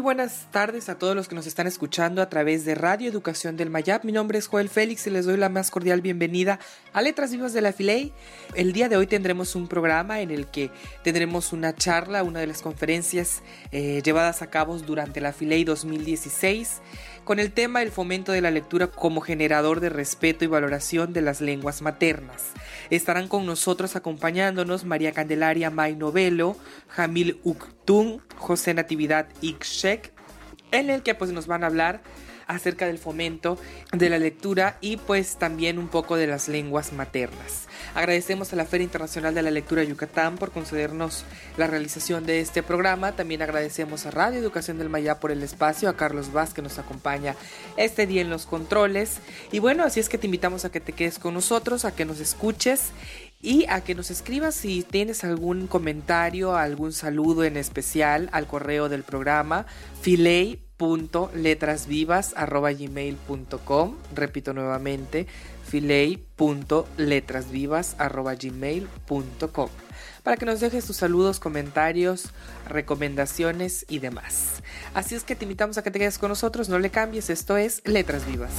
Muy buenas tardes a todos los que nos están escuchando a través de Radio Educación del Mayab. Mi nombre es Joel Félix y les doy la más cordial bienvenida a Letras Vivas de la Filey. El día de hoy tendremos un programa en el que tendremos una charla, una de las conferencias eh, llevadas a cabo durante la Filey 2016 con el tema el fomento de la lectura como generador de respeto y valoración de las lenguas maternas. Estarán con nosotros acompañándonos María Candelaria May Novelo, Jamil Uktun, José Natividad Ixchek, en el que pues nos van a hablar acerca del fomento de la lectura y pues también un poco de las lenguas maternas. Agradecemos a la Feria Internacional de la Lectura Yucatán por concedernos la realización de este programa. También agradecemos a Radio Educación del Mayá por el espacio, a Carlos Vaz que nos acompaña este día en los controles. Y bueno, así es que te invitamos a que te quedes con nosotros, a que nos escuches y a que nos escribas si tienes algún comentario, algún saludo en especial al correo del programa filey.letrasvivas.gmail.com repito nuevamente filey.letrasvivas.gmail.com para que nos dejes tus saludos, comentarios, recomendaciones y demás. Así es que te invitamos a que te quedes con nosotros, no le cambies, esto es Letras Vivas.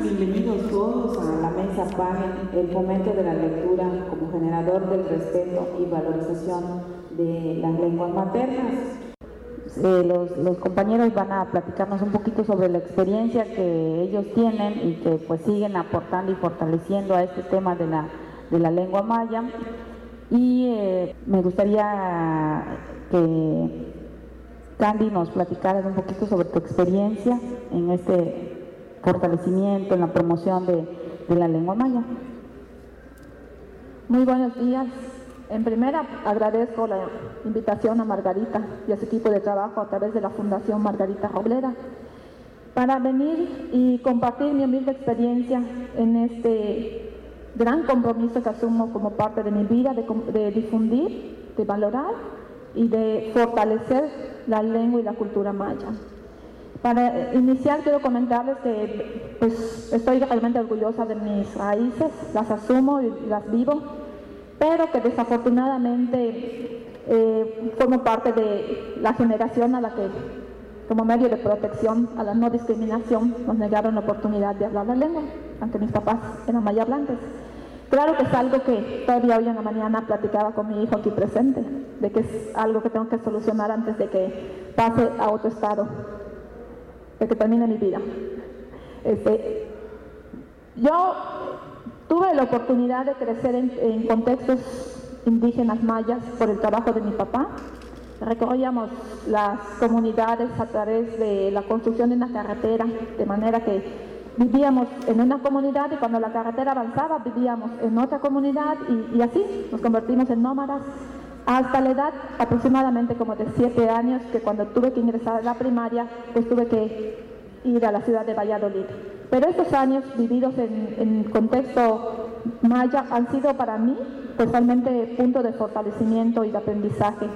Bienvenidos todos a la mesa panel, el fomento de la lectura como generador del respeto y valorización de las lenguas maternas. Eh, los, compañeros van a platicarnos un poquito sobre la experiencia que ellos tienen y que pues siguen aportando y fortaleciendo a este tema de la, de la lengua maya. Y eh, me gustaría que Candy nos platicara un poquito sobre tu experiencia en este fortalecimiento, en la promoción de, de la lengua maya. Muy buenos días. En primera, agradezco la invitación a Margarita y a su equipo de trabajo a través de la Fundación Margarita Roblera para venir y compartir mi humilde experiencia en este gran compromiso que asumo como parte de mi vida de, difundir, de valorar y de fortalecer la lengua y la cultura maya. Para iniciar quiero comentarles que pues, estoy realmente orgullosa de mis raíces, las asumo y las vivo pero que desafortunadamente eh, formo parte de la generación a la que, como medio de protección a la no discriminación, nos negaron la oportunidad de hablar la lengua, aunque mis papás eran mayablantes. Claro que es algo que todavía hoy en la mañana platicaba con mi hijo aquí presente, de que es algo que tengo que solucionar antes de que pase a otro estado, de que termine mi vida. Este, yo Tuve la oportunidad de crecer en, contextos indígenas mayas por el trabajo de mi papá. Recorríamos las comunidades a través de la construcción de una carretera, de manera que vivíamos en una comunidad y cuando la carretera avanzaba vivíamos en otra comunidad y, y así nos convertimos en nómadas hasta la edad aproximadamente como de siete años que cuando tuve que ingresar a la primaria pues tuve que ir a la ciudad de Valladolid. Pero estos años vividos en, contexto maya han sido para mí totalmente punto de fortalecimiento y de aprendizaje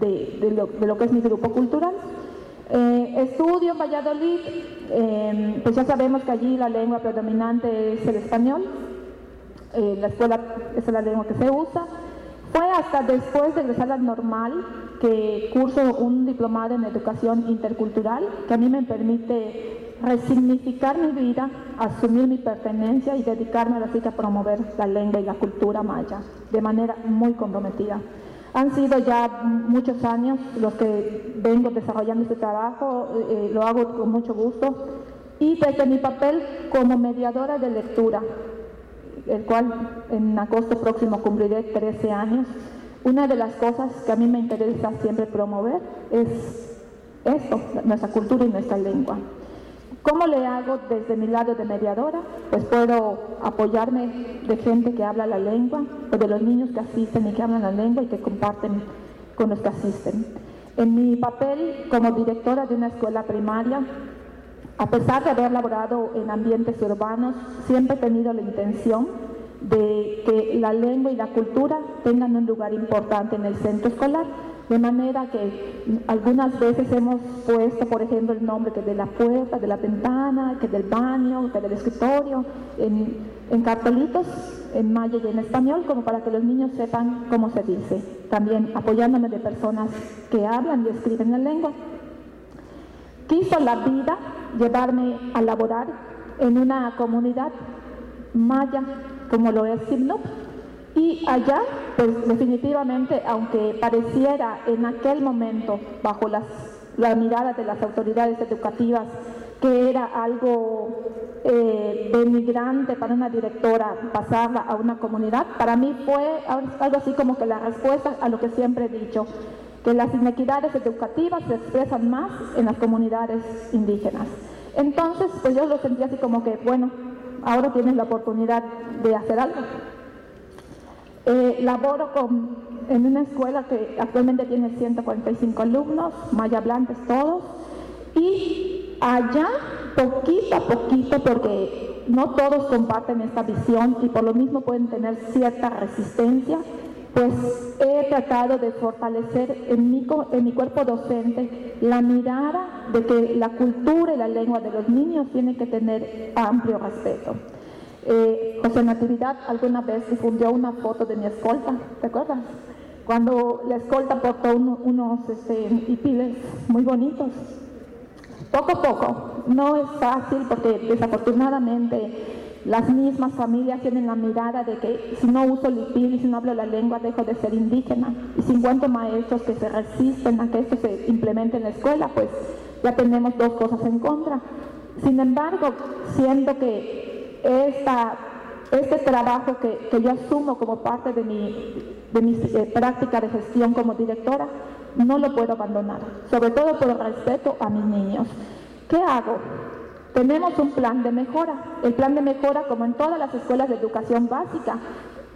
de, lo, que es mi grupo cultural. Eh, estudio en Valladolid, em, pues ya sabemos que allí la lengua predominante es el español, eh, la escuela es la lengua que se usa. Fue hasta después de regresar al normal que curso un diplomado en educación intercultural que a mí me permite resignificar mi vida, asumir mi pertenencia y dedicarme a a promover la lengua y la cultura maya de manera muy comprometida. Han sido ya muchos años los que vengo desarrollando este trabajo, eh, lo hago con mucho gusto y desde mi papel como mediadora de lectura, el cual en agosto próximo cumpliré 13 años, una de las cosas que a mí me interesa siempre promover es esto, nuestra cultura y nuestra lengua. ¿Cómo le hago desde mi lado de mediadora? Pues puedo apoyarme de gente que habla la lengua o de los niños que asisten y que hablan la lengua y que comparten con los que asisten. En mi papel como directora de una escuela primaria, a pesar de haber laborado en ambientes urbanos, siempre he tenido la intención de que la lengua y la cultura tengan un lugar importante en el centro escolar, de manera que algunas veces hemos puesto, por ejemplo, el nombre que de la puerta, de la ventana, que del baño, que del escritorio, en, en cartelitos en maya y en español, como para que los niños sepan cómo se dice. También apoyándome de personas que hablan y escriben la lengua. Quiso la vida llevarme a laborar en una comunidad maya como lo es Simnup. Y allá, pues definitivamente, aunque pareciera en aquel momento, bajo las, la mirada de las autoridades educativas, que era algo eh, denigrante para una directora pasarla a una comunidad, para mí fue algo así como que la respuesta a lo que siempre he dicho, que las inequidades educativas se expresan más en las comunidades indígenas. Entonces, pues yo lo sentí así como que, bueno, ahora tienes la oportunidad de hacer algo. Eh, laboro en una escuela que actualmente tiene 145 alumnos, mayablantes todos, y allá, poquito a poquito, porque no todos comparten esta visión y por lo mismo pueden tener cierta resistencia, pues he tratado de fortalecer en mi cuerpo docente la mirada de que la cultura y la lengua de los niños tienen que tener amplio respeto. Eh, José Natividad alguna vez difundió una foto de mi escolta, ¿te acuerdas? Cuando la escolta portó unos este, hipiles muy bonitos. Poco a poco, no es fácil porque desafortunadamente las mismas familias tienen la mirada de que si no uso lipil y si no hablo la lengua dejo de ser indígena. Y si encuentro maestros que se resisten a que esto se implemente en la escuela, pues ya tenemos dos cosas en contra. Sin embargo, siento que esta, este trabajo que, que yo asumo como parte de mi, de mi eh, práctica de gestión como directora, no lo puedo abandonar, sobre todo por respeto a mis niños. ¿Qué hago? Tenemos un plan de mejora. El plan de mejora, como en todas las escuelas de educación básica,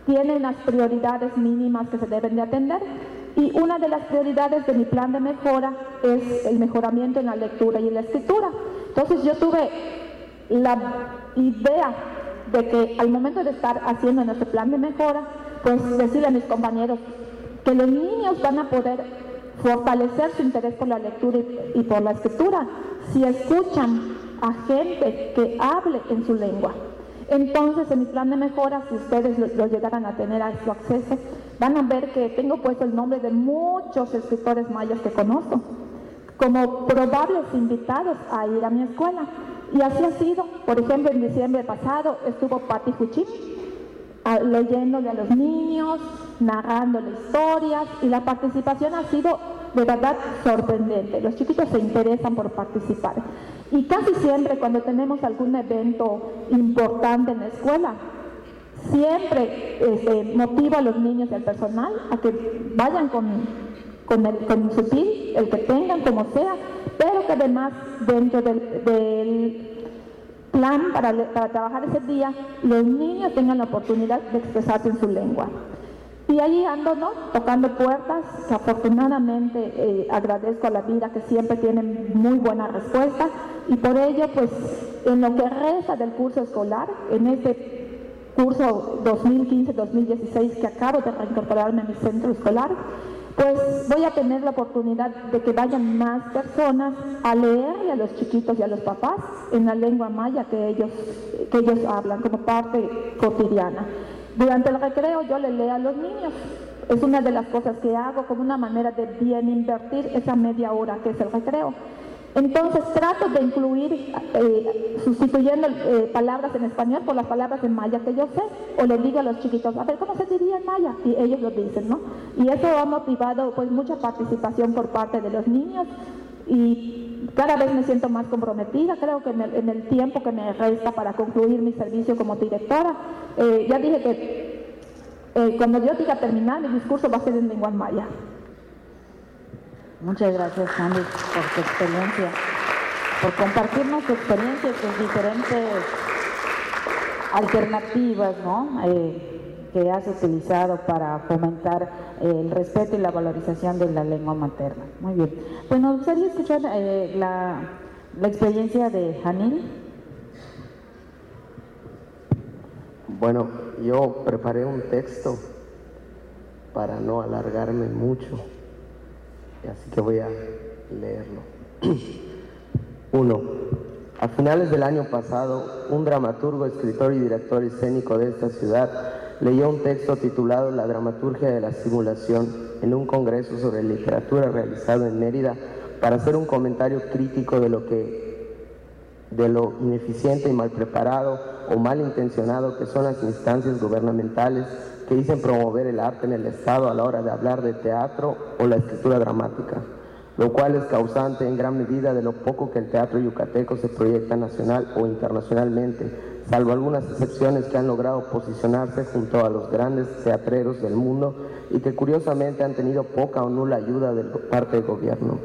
tiene unas prioridades mínimas que se deben de atender. Y una de las prioridades de mi plan de mejora es el mejoramiento en la lectura y en la escritura. Entonces yo tuve la idea de que al momento de estar haciendo nuestro plan de mejora, pues decirle a mis compañeros que los niños van a poder fortalecer su interés por la lectura y, por la escritura si escuchan a gente que hable en su lengua. Entonces, en mi plan de mejora, si ustedes lo, llegaran a tener a su acceso, van a ver que tengo puesto el nombre de muchos escritores mayas que conozco, como probables invitados a ir a mi escuela. Y así ha sido. Por ejemplo, en diciembre pasado estuvo Patti Huchim, leyéndole a los niños, narrándole historias, y la participación ha sido de verdad sorprendente. Los chiquitos se interesan por participar. Y casi siempre cuando tenemos algún evento importante en la escuela, siempre este, motivo a los niños y al personal a que vayan con, con, con su PIL, el que tengan, como sea, pero que además dentro del, plan para, trabajar ese día, los niños tengan la oportunidad de expresarse en su lengua. Y ahí ando, ¿no? Tocando puertas, que afortunadamente eh, agradezco a la vida que siempre tienen muy buena respuesta y por ello, pues, en lo que resta del curso escolar, en este curso 2015-2016 que acabo de reincorporarme a mi centro escolar, pues voy a tener la oportunidad de que vayan más personas a leerle a los chiquitos y a los papás en la lengua maya que ellos, que ellos hablan como parte cotidiana. Durante el recreo yo le leo a los niños. Es una de las cosas que hago como una manera de bien invertir esa media hora que es el recreo. Entonces trato de incluir, eh, sustituyendo eh, palabras en español por las palabras en maya que yo sé, o le digo a los chiquitos, a ver, ¿cómo se diría en maya? Y ellos lo dicen, ¿no? Y eso ha motivado pues mucha participación por parte de los niños y cada vez me siento más comprometida, creo que en el, tiempo que me resta para concluir mi servicio como directora, eh, ya dije que cuando yo diga terminar, mi discurso va a ser en lengua maya. Muchas gracias, Sandy, por tu experiencia, por compartirnos tu experiencia tus diferentes alternativas, ¿no? Eh, que has utilizado para fomentar el respeto y la valorización de la lengua materna. Muy bien. Pues nos gustaría escuchar eh, la, la experiencia de Janil. Bueno, yo preparé un texto para no alargarme mucho, así que voy a leerlo. Uno. A finales del año pasado, un dramaturgo, escritor y director escénico de esta ciudad leyó un texto titulado La dramaturgia de la simulación en un congreso sobre literatura realizado en Mérida para hacer un comentario crítico de lo que de lo ineficiente y mal preparado o mal intencionado que son las instancias gubernamentales que dicen promover el arte en el Estado a la hora de hablar de teatro o la escritura dramática, lo cual es causante en gran medida de lo poco que el teatro yucateco se proyecta nacional o internacionalmente, salvo algunas excepciones que han logrado posicionarse junto a los grandes teatreros del mundo y que curiosamente han tenido poca o nula ayuda de parte del gobierno.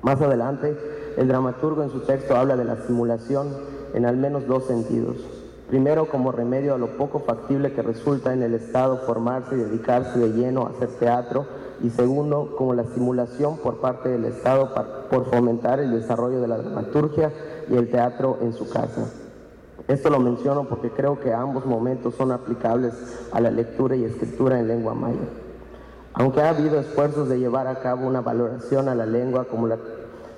Más adelante, el dramaturgo en su texto habla de la simulación en al menos dos sentidos. Primero, como remedio a lo poco factible que resulta en el Estado formarse y dedicarse de lleno a hacer teatro. Y segundo, como la simulación por parte del Estado por fomentar el desarrollo de la dramaturgia y el teatro en su casa. Esto lo menciono porque creo que ambos momentos son aplicables a la lectura y escritura en lengua maya. Aunque ha habido esfuerzos de llevar a cabo una valoración a la lengua como la,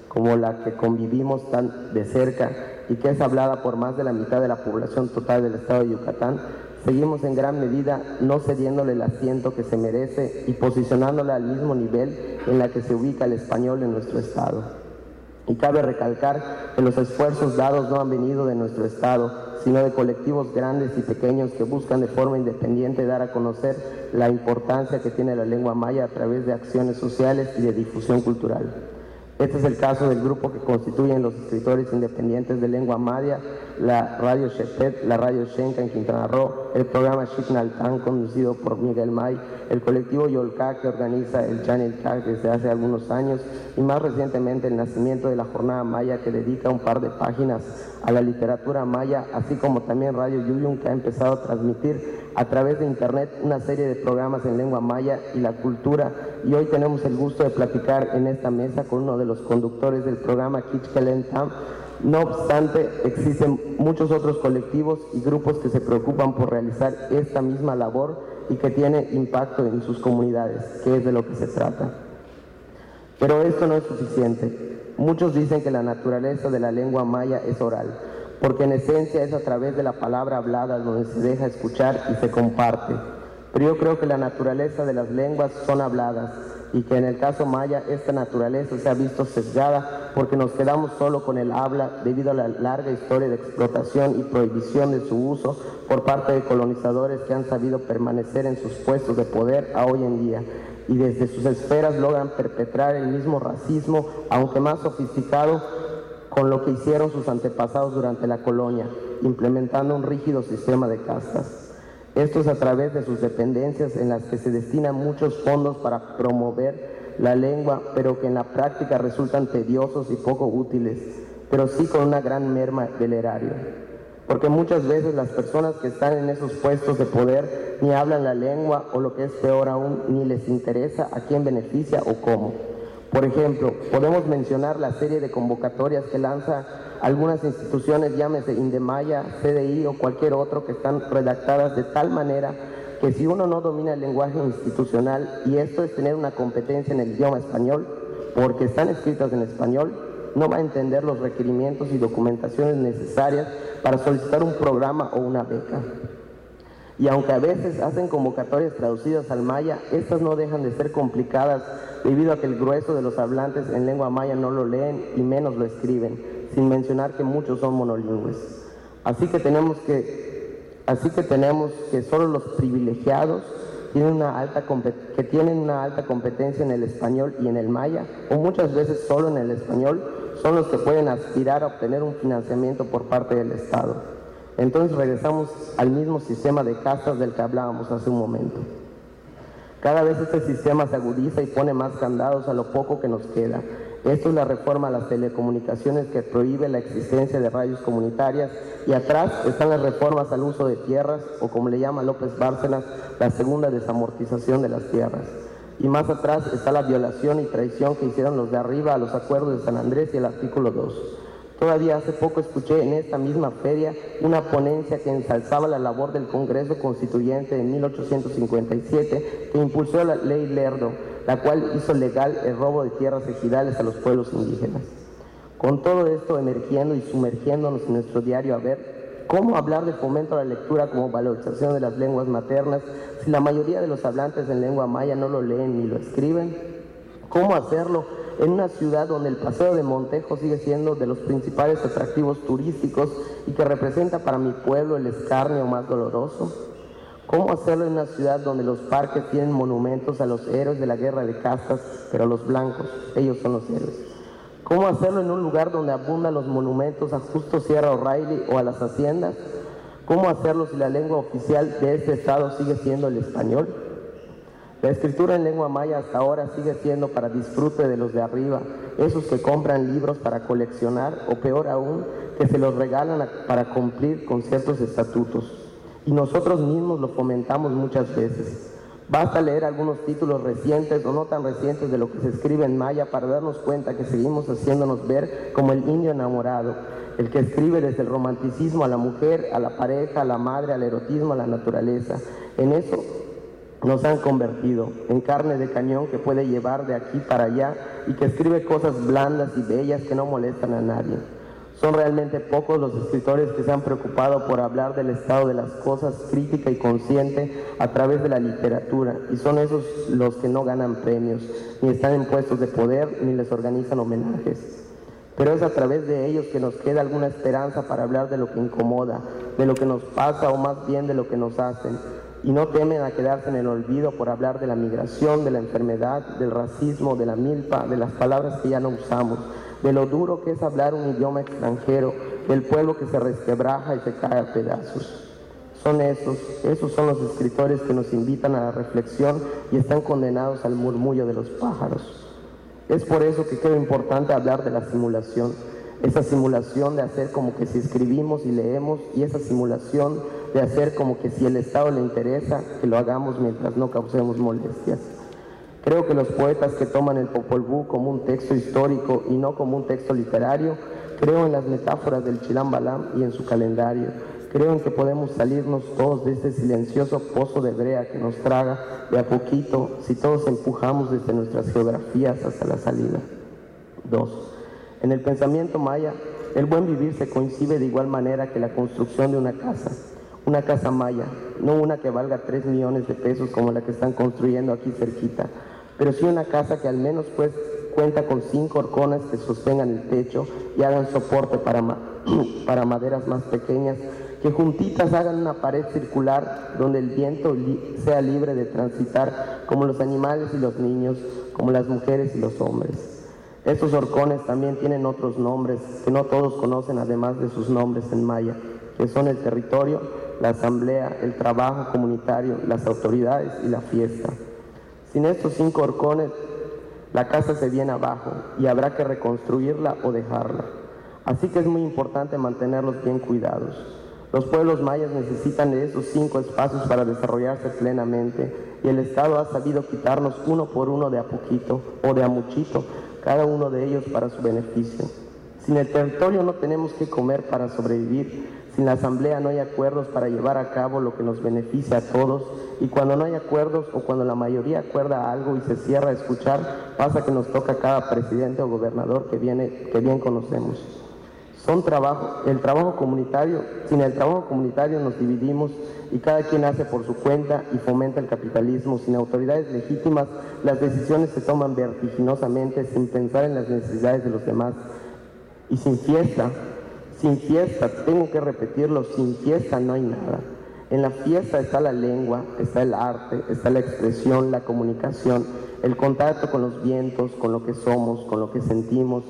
como la que convivimos tan de cerca y que es hablada por más de la mitad de la población total del estado de Yucatán, seguimos en gran medida no cediéndole el asiento que se merece y posicionándola al mismo nivel en la que se ubica el español en nuestro estado. Y cabe recalcar que los esfuerzos dados no han venido de nuestro estado, sino de colectivos grandes y pequeños que buscan de forma independiente dar a conocer la importancia que tiene la lengua maya a través de acciones sociales y de difusión cultural. Este es el caso del grupo que constituyen los escritores independientes de lengua maya, la Radio Shepet, la Radio Shenka en Quintana Roo, el programa Shiknaltan conducido por Miguel May, el colectivo Yolka que organiza el Channel K desde hace algunos años y más recientemente el nacimiento de la Jornada Maya que dedica un par de páginas a la literatura maya, así como también Radio Yuyun que ha empezado a transmitir a través de internet una serie de programas en lengua maya y la cultura y hoy tenemos el gusto de platicar en esta mesa con uno de los conductores del programa Tam. No obstante, existen muchos otros colectivos y grupos que se preocupan por realizar esta misma labor y que tiene impacto en sus comunidades, que es de lo que se trata. Pero esto no es suficiente. Muchos dicen que la naturaleza de la lengua maya es oral, porque en esencia es a través de la palabra hablada donde se deja escuchar y se comparte. Pero yo creo que la naturaleza de las lenguas son habladas y que en el caso maya esta naturaleza se ha visto sesgada porque nos quedamos solo con el habla debido a la larga historia de explotación y prohibición de su uso por parte de colonizadores que han sabido permanecer en sus puestos de poder a hoy en día y desde sus esferas logran perpetrar el mismo racismo, aunque más sofisticado, con lo que hicieron sus antepasados durante la colonia, implementando un rígido sistema de castas. Esto es a través de sus dependencias en las que se destinan muchos fondos para promover la lengua, pero que en la práctica resultan tediosos y poco útiles, pero sí con una gran merma del erario. Porque muchas veces las personas que están en esos puestos de poder ni hablan la lengua o lo que es peor aún, ni les interesa a quién beneficia o cómo. Por ejemplo, podemos mencionar la serie de convocatorias que lanza algunas instituciones, llámese Indemaya, CDI o cualquier otro, que están redactadas de tal manera que si uno no domina el lenguaje institucional, y esto es tener una competencia en el idioma español, porque están escritas en español, no va a entender los requerimientos y documentaciones necesarias para solicitar un programa o una beca. Y aunque a veces hacen convocatorias traducidas al maya, estas no dejan de ser complicadas debido a que el grueso de los hablantes en lengua maya no lo leen y menos lo escriben, sin mencionar que muchos son monolingües. Así que tenemos que, así que, tenemos que solo los privilegiados tienen una alta que tienen una alta competencia en el español y en el maya, o muchas veces solo en el español, son los que pueden aspirar a obtener un financiamiento por parte del Estado. Entonces regresamos al mismo sistema de castas del que hablábamos hace un momento. Cada vez este sistema se agudiza y pone más candados a lo poco que nos queda. Esto es la reforma a las telecomunicaciones que prohíbe la existencia de radios comunitarias y atrás están las reformas al uso de tierras o como le llama López Bárcenas, la segunda desamortización de las tierras. Y más atrás está la violación y traición que hicieron los de arriba a los acuerdos de San Andrés y el artículo 2. Todavía hace poco escuché en esta misma feria una ponencia que ensalzaba la labor del Congreso Constituyente de 1857 que impulsó la ley Lerdo, la cual hizo legal el robo de tierras ejidales a los pueblos indígenas. Con todo esto emergiendo y sumergiéndonos en nuestro diario a ver cómo hablar de fomento a la lectura como valorización de las lenguas maternas si la mayoría de los hablantes en lengua maya no lo leen ni lo escriben, cómo hacerlo en una ciudad donde el Paseo de Montejo sigue siendo de los principales atractivos turísticos y que representa para mi pueblo el escarnio más doloroso? ¿Cómo hacerlo en una ciudad donde los parques tienen monumentos a los héroes de la guerra de castas, pero los blancos, ellos son los héroes? ¿Cómo hacerlo en un lugar donde abundan los monumentos a Justo Sierra O'Reilly o a las haciendas? ¿Cómo hacerlo si la lengua oficial de este estado sigue siendo el español? La escritura en lengua maya hasta ahora sigue siendo para disfrute de los de arriba, esos que compran libros para coleccionar o peor aún, que se los regalan para cumplir con ciertos estatutos. Y nosotros mismos lo fomentamos muchas veces. Basta leer algunos títulos recientes o no tan recientes de lo que se escribe en maya para darnos cuenta que seguimos haciéndonos ver como el indio enamorado, el que escribe desde el romanticismo a la mujer, a la pareja, a la madre, al erotismo, a la naturaleza. En eso nos han convertido en carne de cañón que puede llevar de aquí para allá y que escribe cosas blandas y bellas que no molestan a nadie. Son realmente pocos los escritores que se han preocupado por hablar del estado de las cosas crítica y consciente a través de la literatura. Y son esos los que no ganan premios, ni están en puestos de poder, ni les organizan homenajes. Pero es a través de ellos que nos queda alguna esperanza para hablar de lo que incomoda, de lo que nos pasa o más bien de lo que nos hacen. Y no temen a quedarse en el olvido por hablar de la migración, de la enfermedad, del racismo, de la milpa, de las palabras que ya no usamos, de lo duro que es hablar un idioma extranjero, del pueblo que se resquebraja y se cae a pedazos. Son esos, esos son los escritores que nos invitan a la reflexión y están condenados al murmullo de los pájaros. Es por eso que creo importante hablar de la simulación, esa simulación de hacer como que si escribimos y leemos y esa simulación de hacer como que si el Estado le interesa, que lo hagamos mientras no causemos molestias. Creo que los poetas que toman el Popol Vuh como un texto histórico y no como un texto literario, creo en las metáforas del Chilam Balam y en su calendario. Creo en que podemos salirnos todos de este silencioso pozo de brea que nos traga de a poquito si todos empujamos desde nuestras geografías hasta la salida. 2. En el pensamiento maya, el buen vivir se coincide de igual manera que la construcción de una casa una casa maya, no una que valga 3 millones de pesos como la que están construyendo aquí cerquita, pero sí una casa que al menos pues cuenta con cinco horcones que sostengan el techo y hagan soporte para, para maderas más pequeñas, que juntitas hagan una pared circular donde el viento sea libre de transitar como los animales y los niños, como las mujeres y los hombres. Estos horcones también tienen otros nombres que no todos conocen además de sus nombres en maya, que son el territorio, la asamblea, el trabajo comunitario, las autoridades y la fiesta. Sin estos cinco horcones, la casa se viene abajo y habrá que reconstruirla o dejarla. Así que es muy importante mantenerlos bien cuidados. Los pueblos mayas necesitan de esos cinco espacios para desarrollarse plenamente y el Estado ha sabido quitarnos uno por uno de a poquito o de a muchito, cada uno de ellos para su beneficio. Sin el territorio no tenemos que comer para sobrevivir sin la asamblea no hay acuerdos para llevar a cabo lo que nos beneficia a todos y cuando no hay acuerdos o cuando la mayoría acuerda algo y se cierra a escuchar, pasa que nos toca cada presidente o gobernador que, viene, que bien conocemos. Son trabajo, el trabajo comunitario, sin el trabajo comunitario nos dividimos y cada quien hace por su cuenta y fomenta el capitalismo. Sin autoridades legítimas, las decisiones se toman vertiginosamente sin pensar en las necesidades de los demás. Y sin fiesta, sin fiesta, tengo que repetirlo, sin fiesta no hay nada. En la fiesta está la lengua, está el arte, está la expresión, la comunicación, el contacto con los vientos, con lo que somos, con lo que sentimos.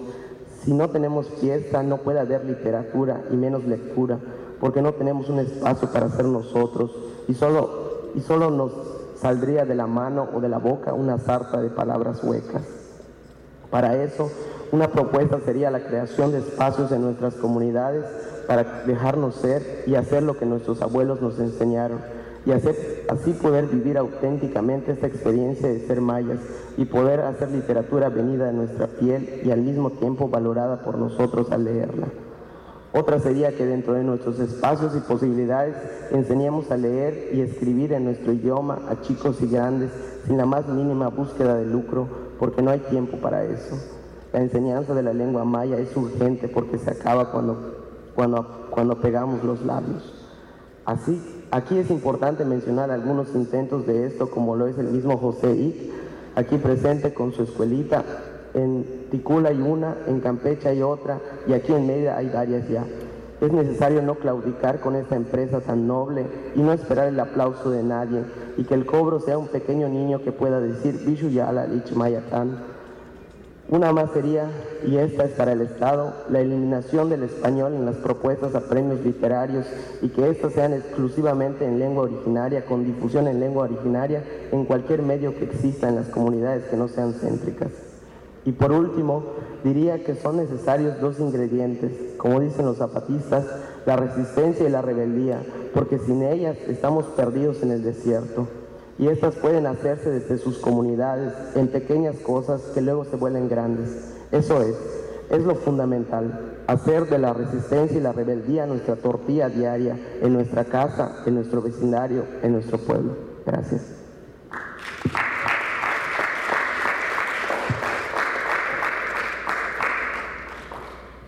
Si no tenemos fiesta, no puede haber literatura y menos lectura, porque no tenemos un espacio para ser nosotros y solo, y solo nos saldría de la mano o de la boca una sarta de palabras huecas. Para eso una propuesta sería la creación de espacios en nuestras comunidades para dejarnos ser y hacer lo que nuestros abuelos nos enseñaron y así poder vivir auténticamente esta experiencia de ser mayas y poder hacer literatura venida de nuestra piel y al mismo tiempo valorada por nosotros al leerla. Otra sería que dentro de nuestros espacios y posibilidades enseñemos a leer y escribir en nuestro idioma a chicos y grandes sin la más mínima búsqueda de lucro, porque no hay tiempo para eso. La enseñanza de la lengua maya es urgente porque se acaba cuando, cuando, cuando pegamos los labios. Así, aquí es importante mencionar algunos intentos de esto, como lo es el mismo José Ick, aquí presente con su escuelita en Ticula hay una, en Campeche hay otra y aquí en Mérida hay varias ya. Es necesario no claudicar con esta empresa tan noble y no esperar el aplauso de nadie y que el cobro sea un pequeño niño que pueda decir Bishu Yala Mayatán. Una más sería, y esta es para el Estado, la eliminación del español en las propuestas a premios literarios y que éstas sean exclusivamente en lengua originaria, con difusión en lengua originaria en cualquier medio que exista en las comunidades que no sean céntricas. Y por último, diría que son necesarios dos ingredientes, como dicen los zapatistas, la resistencia y la rebeldía, porque sin ellas estamos perdidos en el desierto. Y estas pueden hacerse desde sus comunidades, en pequeñas cosas que luego se vuelven grandes. Eso es, es lo fundamental, hacer de la resistencia y la rebeldía nuestra tortilla diaria, en nuestra casa, en nuestro vecindario, en nuestro pueblo. Gracias.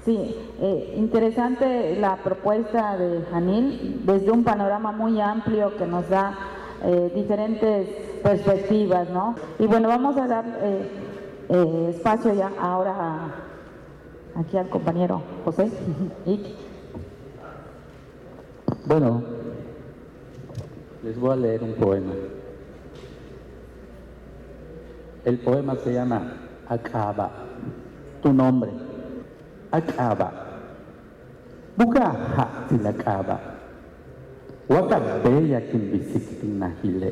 Sí, eh, interesante la propuesta de Janil desde un panorama muy amplio que nos da eh, diferentes perspectivas, ¿no? Y bueno, vamos a dar eh, espacio ya ahora aquí al compañero José. bueno, les voy a leer un poema. El poema se llama Acaba, tu nombre. Akaba. Buka hak watabeyakin bisiktinahile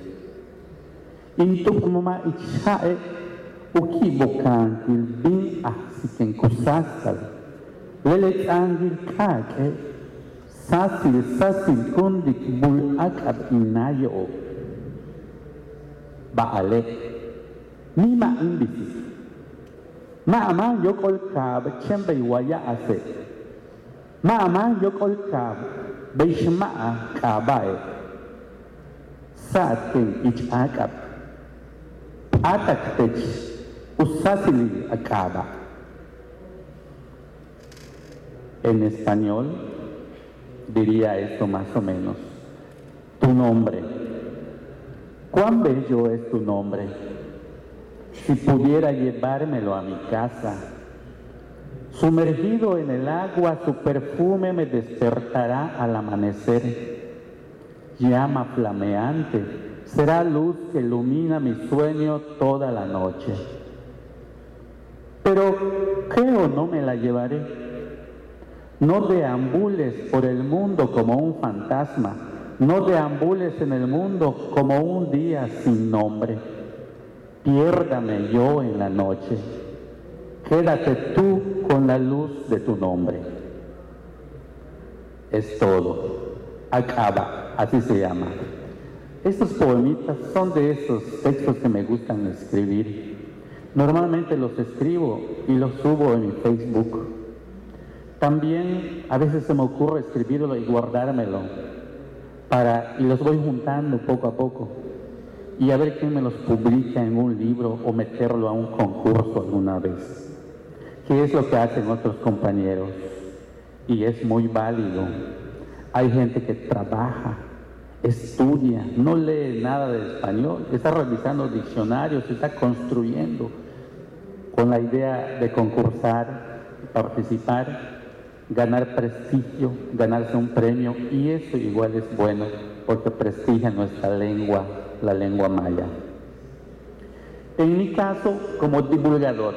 intukmumaicha'e ukibokankil bin ahsiken kusasal leletk'ankil k'ak'e sasil sasil kundik bul ak'ab inayo'o ba'ale nima'in bisik ma'aman yok'olkab chenbeiwaya ase. Ma'aman yok'olkab kab beishma kabae. Satin ich akab. Atak tech usasili acaba. En español diría esto más o menos. Tu nombre. ¿Cuán bello es tu nombre? si pudiera llevármelo a mi casa. Sumergido en el agua, su perfume me despertará al amanecer. Llama flameante, será luz que ilumina mi sueño toda la noche. Pero creo no me la llevaré. No deambules por el mundo como un fantasma, no deambules en el mundo como un día sin nombre piérdame yo en la noche, quédate tú con la luz de tu nombre. Es todo. Acaba, así se llama. Estos poemitas son de esos textos que me gustan escribir. Normalmente los escribo y los subo en mi Facebook. También a veces se me ocurre escribirlo y guardármelo para y los voy juntando poco a poco y a ver quién me los publica en un libro o meterlo a un concurso alguna vez. ¿Qué es lo que hacen otros compañeros? Y es muy válido. Hay gente que trabaja, estudia, no lee nada de español, está revisando diccionarios, está construyendo con la idea de concursar, participar, ganar prestigio, ganarse un premio y eso igual es bueno porque prestigia nuestra lengua la lengua maya. En mi caso, como divulgador,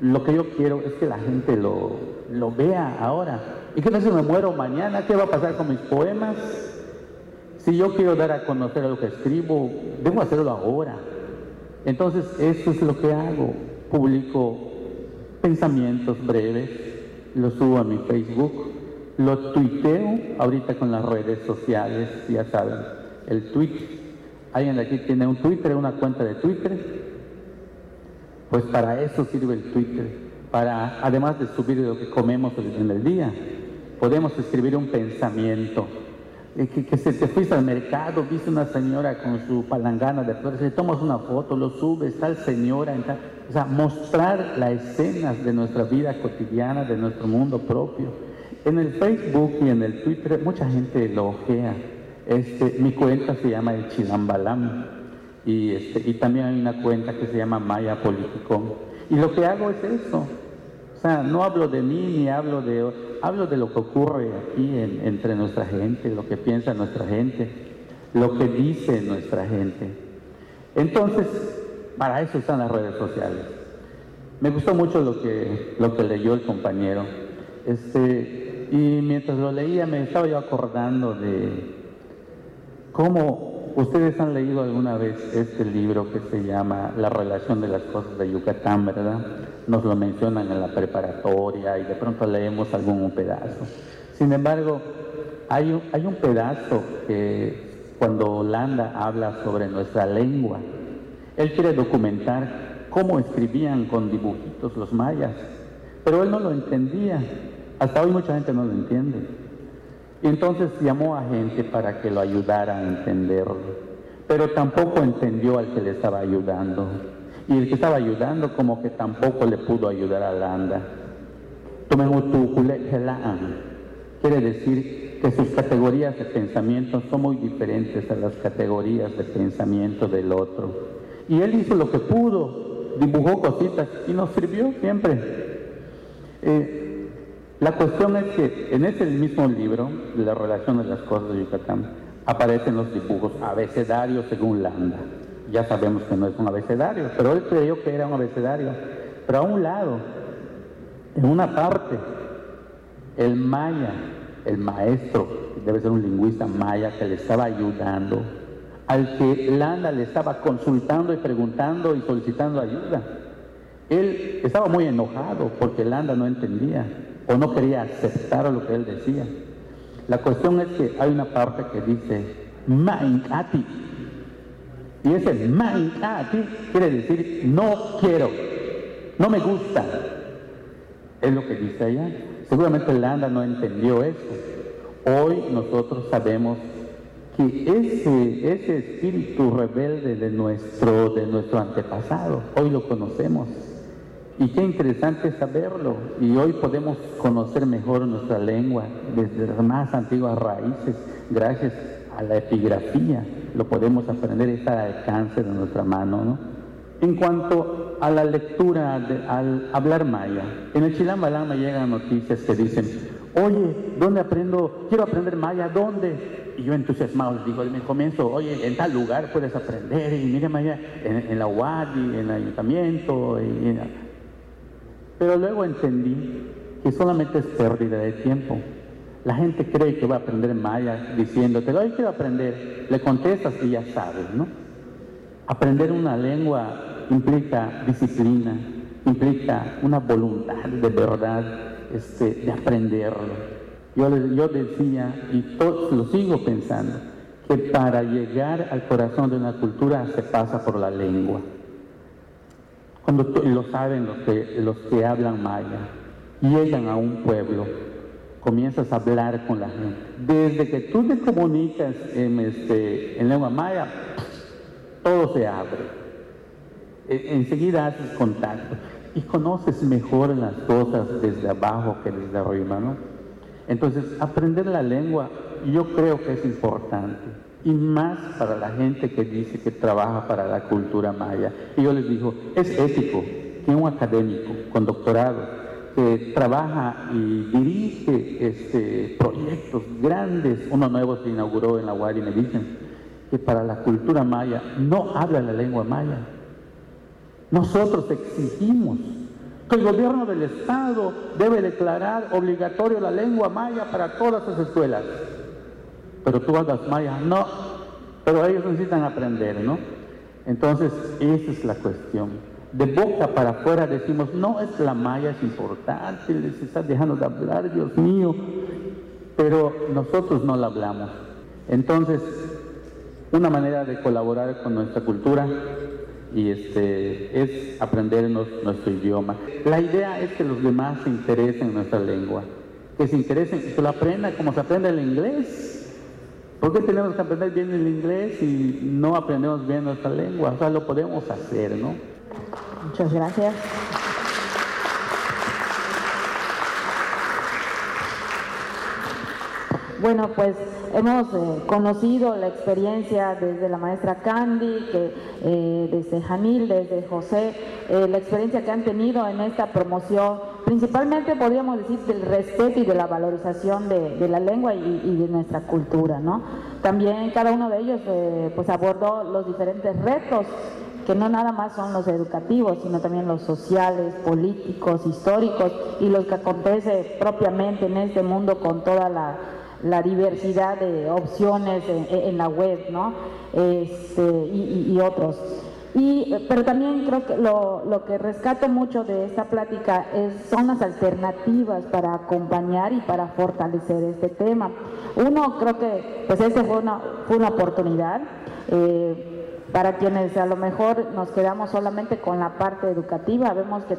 lo que yo quiero es que la gente lo, lo vea ahora. ¿Y qué tal si me muero mañana? ¿Qué va a pasar con mis poemas? Si yo quiero dar a conocer lo que escribo, debo hacerlo ahora. Entonces, eso es lo que hago. Publico pensamientos breves, los subo a mi Facebook, lo tuiteo ahorita con las redes sociales, ya saben, el tweet. ¿Alguien de aquí tiene un Twitter, una cuenta de Twitter? Pues para eso sirve el Twitter, para además de subir lo que comemos en el día, podemos escribir un pensamiento. Que, que se te fuiste al mercado, viste una señora con su palangana de flores, le tomas una foto, lo subes, tal señora, o sea, mostrar las escenas de nuestra vida cotidiana, de nuestro mundo propio. En el Facebook y en el Twitter mucha gente lo ojea. Este, mi cuenta se llama el Chilambalam y, este, y también hay una cuenta que se llama Maya Politicón. Y lo que hago es eso. O sea, no hablo de mí ni hablo de... Hablo de lo que ocurre aquí entre nuestra gente, lo que piensa nuestra gente, lo que dice nuestra gente. Entonces, para eso están las redes sociales. Me gustó mucho lo que, lo que leyó el compañero. Este, y mientras lo leía me estaba yo acordando de cómo Ustedes han leído alguna vez este libro que se llama La relación de las cosas de Yucatán, ¿verdad? Nos lo mencionan en la preparatoria y de pronto leemos algún pedazo. Sin embargo, hay un, hay un pedazo que cuando Holanda habla sobre nuestra lengua, él quiere documentar cómo escribían con dibujitos los mayas, pero él no lo entendía. Hasta hoy mucha gente no lo entiende. Y entonces llamó a gente para que lo ayudara a entenderlo. Pero tampoco entendió al que le estaba ayudando. Y el que estaba ayudando como que tampoco le pudo ayudar a Landa. Quiere decir que sus categorías de pensamiento son muy diferentes a las categorías de pensamiento del otro. Y él hizo lo que pudo, dibujó cositas y nos sirvió siempre. Eh, la cuestión es que en ese mismo libro, La relación de las cosas de Yucatán, aparecen los dibujos abecedarios según Landa. Ya sabemos que no es un abecedario, pero él creyó que era un abecedario. Pero a un lado, en una parte, el maya, el maestro, debe ser un lingüista maya que le estaba ayudando, al que Landa le estaba consultando y preguntando y solicitando ayuda. Él estaba muy enojado porque Landa no entendía o no quería aceptar lo que él decía. La cuestión es que hay una parte que dice Mainkati. Y ese Mainkati quiere decir no quiero, no me gusta. Es lo que dice allá. Seguramente Landa no entendió eso. Hoy nosotros sabemos que ese, ese espíritu rebelde de nuestro, de nuestro antepasado, hoy lo conocemos. Y qué interesante saberlo. Y hoy podemos conocer mejor nuestra lengua desde las más antiguas raíces, gracias a la epigrafía. Lo podemos aprender, está al alcance de nuestra mano. ¿no? En cuanto a la lectura, al hablar maya, en el Chilambalán me llegan noticias que dicen, oye, ¿dónde aprendo? Quiero aprender maya, ¿dónde? Y yo entusiasmado les digo, me comienzo, oye, en tal lugar puedes aprender, y mire maya, en, la UAD, en el ayuntamiento, y, pero luego entendí que solamente es pérdida de tiempo. La gente cree que va a aprender maya diciéndote, hoy quiero aprender. Le contestas y ya sabes, ¿no? Aprender una lengua implica disciplina, implica una voluntad de verdad este, de aprenderlo. Yo, yo decía, y lo sigo pensando, que para llegar al corazón de una cultura se pasa por la lengua. Cuando lo saben los que, hablan maya, llegan a un pueblo, comienzas a hablar con la gente. Desde que tú te comunicas en, este, en lengua maya, todo se abre. E, enseguida haces contacto y conoces mejor las cosas desde abajo que desde arriba, ¿no? Entonces, aprender la lengua yo creo que es importante y más para la gente que dice que trabaja para la cultura maya. Y yo les digo, es ético que un académico con doctorado que trabaja y dirige este, proyectos grandes, uno nuevo se inauguró en la me dicen que para la cultura maya no habla la lengua maya. Nosotros exigimos que el gobierno del Estado debe declarar obligatorio la lengua maya para todas las escuelas pero tú hablas maya, no, pero ellos necesitan aprender, ¿no? Entonces, esa es la cuestión. de boca para afuera decimos, no, es la maya es importante, les está dejando de hablar, Dios mío, pero nosotros no la hablamos. Entonces, una manera de colaborar con nuestra cultura y este, es aprendernos nuestro idioma. La idea es que los demás se interesen en nuestra lengua, que se interesen que lo aprendan como se aprende el inglés. ¿Por qué tenemos que aprender bien el inglés y no aprendemos bien nuestra lengua? O sea, lo podemos hacer, ¿no? Muchas gracias. Bueno, pues hemos eh, conocido la experiencia desde la maestra Candy, eh, desde Janil, desde José, eh, la experiencia que han tenido en esta promoción, principalmente podríamos decir del respeto y de la valorización de, la lengua y, de nuestra cultura, ¿no? También cada uno de ellos pues abordó los diferentes retos que no nada más son los educativos, sino también los sociales, políticos, históricos y los que acontece propiamente en este mundo con toda la, diversidad de opciones en, la web, ¿no? Este, y, otros. Y, pero también creo que lo, lo, que rescato mucho de esta plática es, son las alternativas para acompañar y para fortalecer este tema. Uno, creo que pues este fue una, fue una oportunidad. Eh, para quienes a lo mejor nos quedamos solamente con la parte educativa, vemos que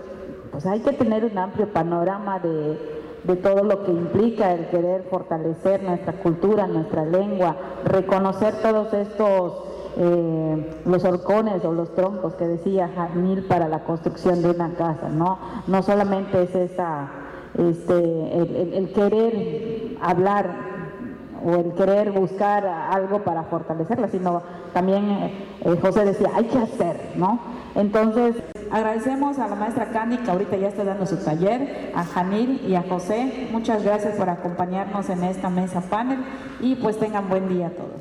pues hay que tener un amplio panorama de, todo lo que implica el querer fortalecer nuestra cultura, nuestra lengua, reconocer todos estos, eh, los horcones o los troncos que decía Jamil para la construcción de una casa, ¿no? No solamente es esa, este, el querer hablar o el querer buscar algo para fortalecerla, sino también eh, eh, José decía, hay que hacer, ¿no? Entonces, agradecemos a la maestra Candy, que ahorita ya está dando su taller, a Janil y a José. Muchas gracias por acompañarnos en esta mesa panel y pues tengan buen día a todos.